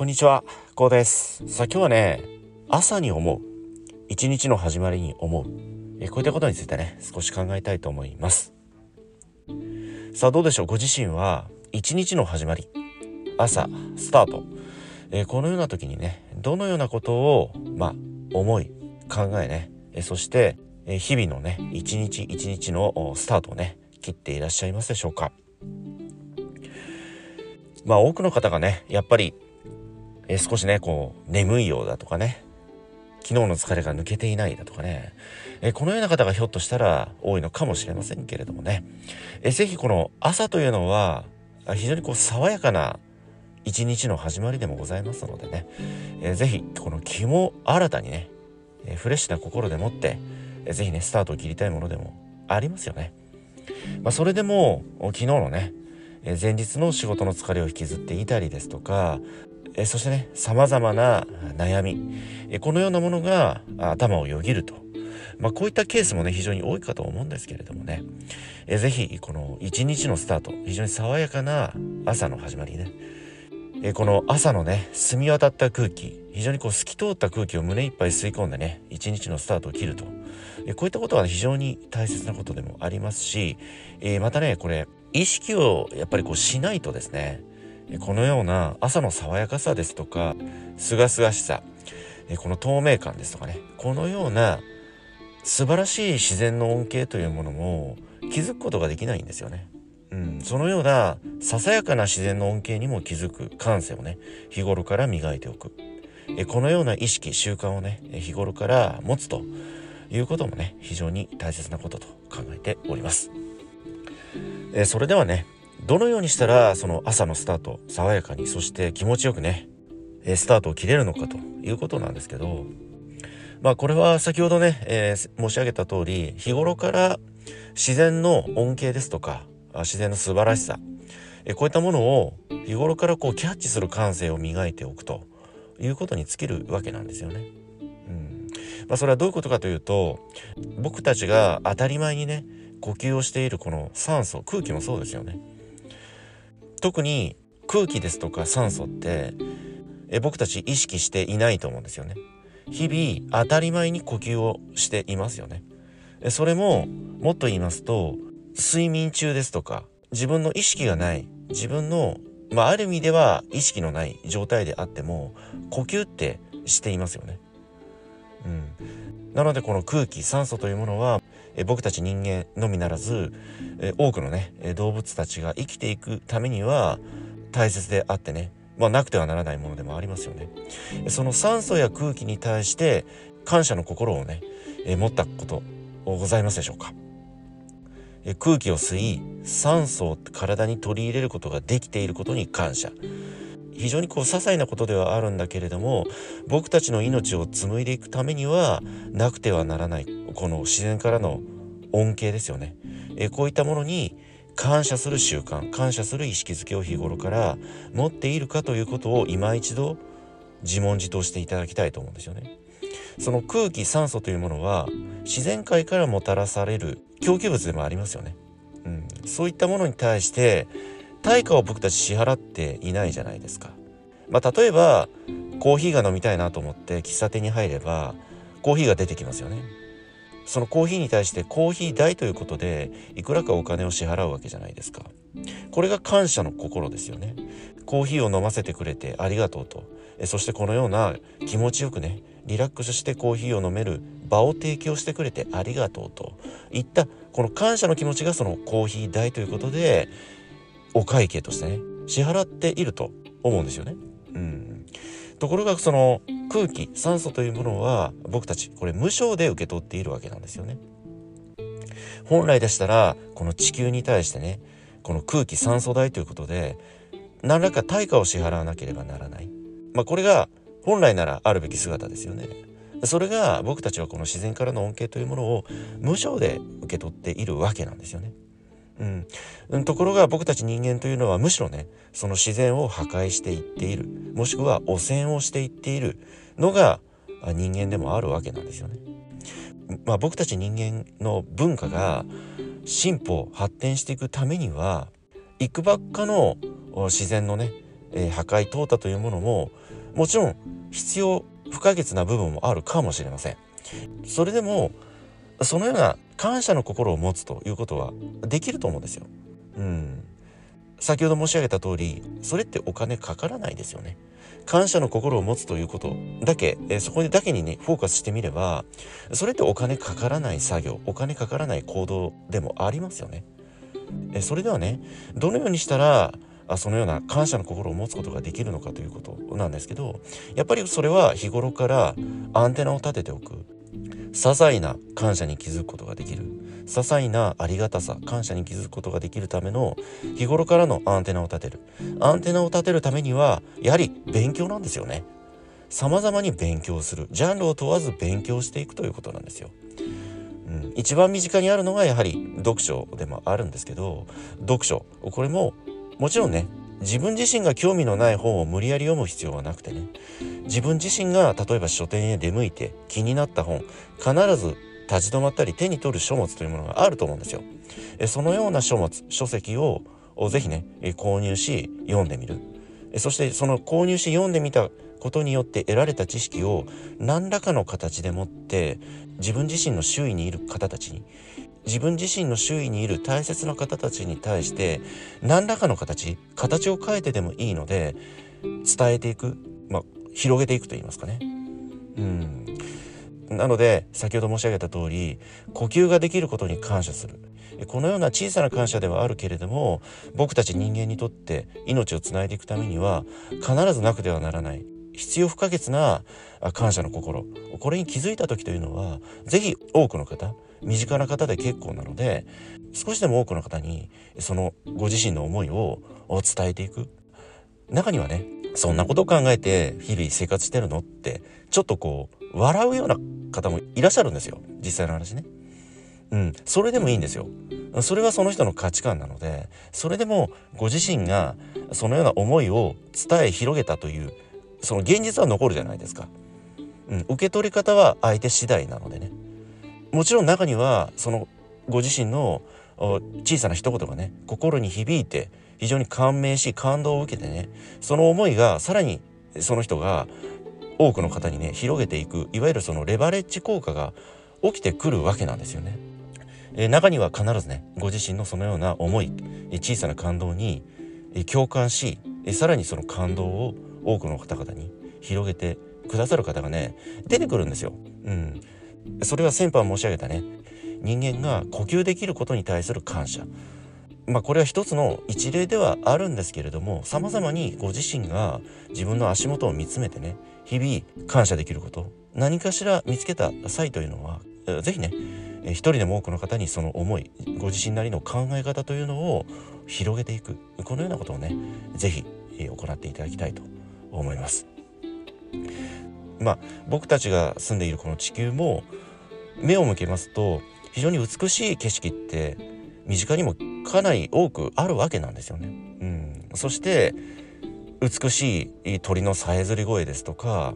こんにちは、こうです。さあ今日はね、朝に思う、一日の始まりに思う、えこういったことについてね、少し考えたいと思います。さあどうでしょう、ご自身は一日の始まり、朝、スタート、えこのような時にね、どのようなことを、まあ、思い、考えね、えそして、え日々のね、一日一日のスタートをね、切っていらっしゃいますでしょうか？まあ多くの方がね、やっぱりえ少しねこう眠いようだとかね。昨日の疲れが抜けていないだとかね、えこのような方がひょっとしたら多いのかもしれませんけれどもね、えぜひこの朝というのは非常にこう爽やかな一日の始まりでもございますのでね、えー、ぜひこの気も新たにね、えフレッシュな心でもって、えー、ぜひねスタートを切りたいものでもありますよね。まあ、それでも昨日のね前日の仕事の疲れを引きずっていたりですとかえそしてね様々な悩み。えこのようなものが頭をよぎると、まあ、こういったケースもね非常に多いかと思うんですけれどもね。えぜひこの一日のスタート非常に爽やかな朝の始まりね。えこの朝のね澄み渡った空気非常にこう透き通った空気を胸いっぱい吸い込んでね一日のスタートを切ると。えこういったことは非常に大切なことでもありますし、え、またねこれ意識をやっぱりこうしないとですねこのような朝の爽やかさですとか清々しさこの透明感ですとかねこのような素晴らしい自然の恩恵というものも気づくことができないんですよね。うん、そのようなささやかな自然の恩恵にも気づく感性をね日頃から磨いておくえこのような意識習慣をね日頃から持つということもね非常に大切なことと考えておりますえそれではねどのようにしたらその朝のスタート爽やかにそして気持ちよくねスタートを切れるのかということなんですけどまあこれは先ほどね、えー、申し上げた通り日頃から自然の恩恵ですとか自然の素晴らしさこういったものを日頃からこうキャッチする感性を磨いておくということに尽きるわけなんですよね。うんまあ、それはどういうことかというと僕たちが当たり前にね呼吸をしているこの酸素空気もそうですよね。特に空気ですとか酸素ってえ僕たち意識していないと思うんですよね。日々当たり前に呼吸をしていますよね。それももっと言いますと睡眠中ですとか自分の意識がない自分のまあある意味では意識のない状態であっても呼吸ってしていますよね。うん、なのでこの空気酸素というものはえ僕たち人間のみならずえ多くのね動物たちが生きていくためには大切であってねまあなくてはならないものでもありますよね。その酸素や空気に対して感謝の心をねえ持ったことございますでしょうかえ空気を吸い酸素を体に取り入れることができていることに感謝非常にこう些細なことではあるんだけれども僕たちの命を紡いでいくためにはなくてはならないこの自然からの恩恵ですよね。えこういったものに感謝する習慣感謝する意識づけを日頃から持っているかということを今一度自問自答していただきたいと思うんですよね。その空気酸素というものは自然界からもたらされる供給物でもありますよね。うん、そういったものに対して対価を僕たち支払っていないじゃないですか。まあ、例えばコーヒーが飲みたいなと思って喫茶店に入ればコーヒーが出てきますよね。そのコーヒーに対してコーヒー代ということでいくらかお金を支払うわけじゃないですか。これが感謝の心ですよね。コーヒーを飲ませてくれてありがとうと。そしてこのような気持ちよくねリラックスしてコーヒーを飲める場を提供してくれてありがとうといったこの感謝の気持ちがそのコーヒー代ということでお会計としてね支払っていると思うんですよね。うん、ところがその空気酸素というものは僕たちこれ無償で受け取っているわけなんですよね。本来でしたらこの地球に対してねこの空気酸素代ということで何らか対価を支払わなければならない。まあ、これが本来ならあるべき姿ですよね。それが僕たちはこの自然からの恩恵というものを無償で受け取っているわけなんですよね。うん、ところが僕たち人間というのはむしろねその自然を破壊していっている。もしくは汚染をしていっているのが人間でもあるわけなんですよね。まあ、僕たち人間の文化が進歩発展していくためにはいくばっかの自然のね、えー、破壊淘汰というものももちろん必要不可欠な部分もあるかもしれません。それでもそのような感謝の心を持つということはできると思うんですよ。うん。先ほど申し上げた通りそれってお金かからないですよね。感謝の心を持つということだけ、えそこだけにねフォーカスしてみればそれってお金かからない作業お金かからない行動でもありますよね。えそれではねどのようにしたらあそのような感謝の心を持つことができるのかということなんですけどやっぱりそれは日頃からアンテナを立てておく。些細な感謝に気づくことができる。些細なありがたさ感謝に気づくことができるための日頃からのアンテナを立てる。アンテナを立てるためにはやはり勉強なんですよね。様々に勉強する。ジャンルを問わず勉強していくということなんですよ。うん、一番身近にあるのがやはり読書でもあるんですけど読書。これももちろんね自分自身が興味のない本を無理やり読む必要はなくてね。自分自身が例えば書店へ出向いて気になった本必ず立ち止まったり手に取る書物というものがあると思うんですよ。そのような書物書籍をぜひね購入し読んでみるそしてその購入し読んでみたことによって得られた知識を何らかの形でもって自分自身の周囲にいる方たちに自分自身の周囲にいる大切な方たちに対して何らかの形形を変えてでもいいので伝えていく、まあ、広げていくと言いますかね。うん。なので先ほど申し上げた通り呼吸ができることに感謝する。このような小さな感謝ではあるけれども僕たち人間にとって命をつないでいくためには必ずなくてはならない必要不可欠な感謝の心。これに気づいた時というのは是非多くの方身近な方で結構なので少しでも多くの方にそのご自身の思いを伝えていく。中にはねそんなことを考えて日々生活してるのってちょっとこう笑うような方もいらっしゃるんですよ。実際の話ね。うん、それでもいいんですよ。それはその人の価値観なのでそれでもご自身がそのような思いを伝え広げたというその現実は残るじゃないですか、うん、受け取り方は相手次第なのでね。もちろん中にはそのご自身の小さな一言がね心に響いて非常に感銘し感動を受けてねその思いがさらにその人が多くの方にね広げていくいわゆるそのレバレッジ効果が起きてくるわけなんですよね。え中には必ずねご自身のそのような思い小さな感動に共感しさらにその感動を多くの方々に広げてくださる方がね出てくるんですよ。うん、それは先般申し上げたね人間が呼吸できることに対する感謝まあこれは一つの一例ではあるんですけれども様々にご自身が自分の足元を見つめてね日々感謝できること何かしら見つけた際というのは是非ね一人でも多くの方にその思いご自身なりの考え方というのを広げていくこのようなことをね是非行っていただきたいと思います。まあ僕たちが住んでいるこの地球も目を向けますと非常に美しい景色って身近にもかなり多くあるわけなんですよね。うん、そして美しい鳥のさえずり声ですとか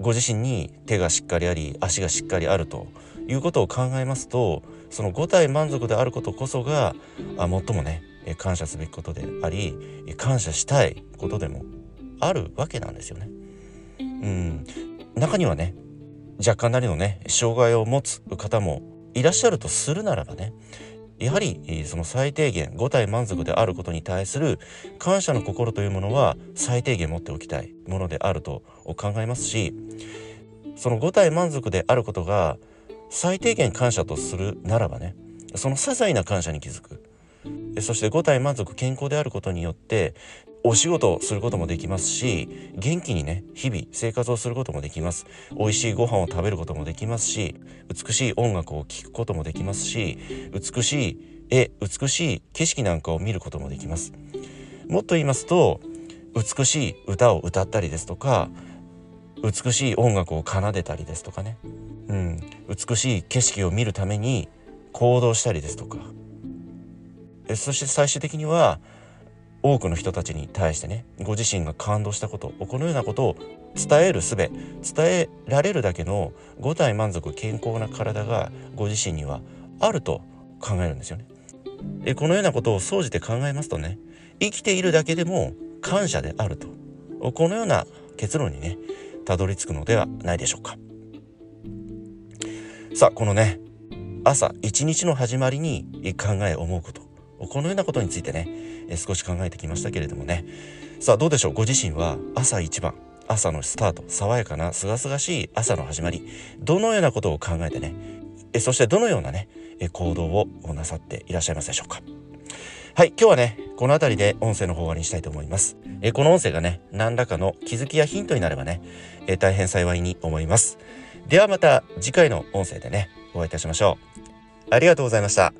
ご自身に手がしっかりあり足がしっかりあるということを考えますとその五体満足であることこそがあ最もね感謝すべきことであり感謝したいことでもあるわけなんですよね。うん、中にはね若干なりのね障害を持つ方もいらっしゃるとするならばねやはりその最低限五体満足であることに対する感謝の心というものは最低限持っておきたいものであると考えますしその五体満足であることが最低限感謝とするならばねその些細な感謝に気づく。そして五体満足健康であることによってお仕事をすることもできますし元気にね日々生活をすることもできます。美味しいご飯を食べることもできますし美しい音楽を聴くこともできますし美しい絵美しい景色なんかを見ることもできます。もっと言いますと美しい歌を歌ったりですとか美しい音楽を奏でたりですとかね、うん、美しい景色を見るために行動したりですとか。そして最終的には多くの人たちに対してねご自身が感動したことこのようなことを伝える術伝えられるだけの五体満足健康な体がご自身にはあると考えるんですよね。このようなことを総じて考えますとね生きているだけでも感謝であると。このような結論にねたどり着くのではないでしょうか。さあこのね朝一日の始まりに考え思うこと。このようなことについてね少し考えてきましたけれどもね。さあどうでしょう？ご自身は朝一番朝のスタート爽やかな清々しい朝の始まりどのようなことを考えてねそしてどのようなね行動をなさっていらっしゃいますでしょうか？はい今日はねこの辺りで音声の方終わりにしたいと思います。えこの音声がね何らかの気づきやヒントになればねえ大変幸いに思います。ではまた次回の音声でねお会いいたしましょう。ありがとうございました。